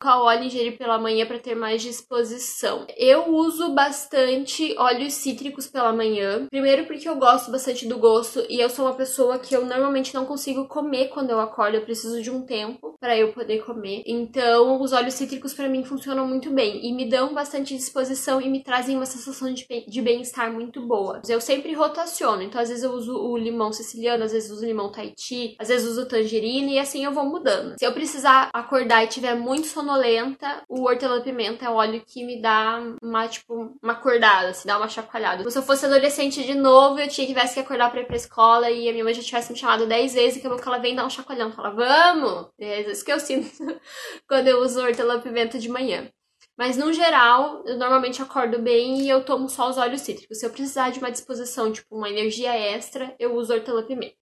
qual óleo ingerir pela manhã para ter mais disposição. Eu uso bastante óleos cítricos pela manhã. Primeiro porque eu gosto bastante do gosto e eu sou uma pessoa que eu normalmente não consigo comer quando eu acordo, eu preciso de um tempo para eu poder comer. Então, os óleos cítricos para mim funcionam muito bem e me dão bastante disposição e me trazem uma sensação de bem-estar muito boa. Eu sempre rotaciono, então às vezes eu uso o limão siciliano, às vezes uso o limão Tahiti, às vezes uso tangerina e assim eu vou mudando. Se eu precisar acordar e tiver muito sonolenta, o hortelã-pimenta é o óleo que me dá uma, tipo, uma acordada, assim, dá uma chacoalhada. Se eu fosse adolescente de novo, eu tinha que tivesse que acordar pra ir pra escola e a minha mãe já tivesse me chamado 10 vezes, e que ela vem dar um chacoalhão, fala, vamos! Que eu sinto quando eu uso hortelã-pimenta de manhã. Mas no geral, eu normalmente acordo bem e eu tomo só os óleos cítricos. Se eu precisar de uma disposição, tipo uma energia extra, eu uso hortelã-pimenta.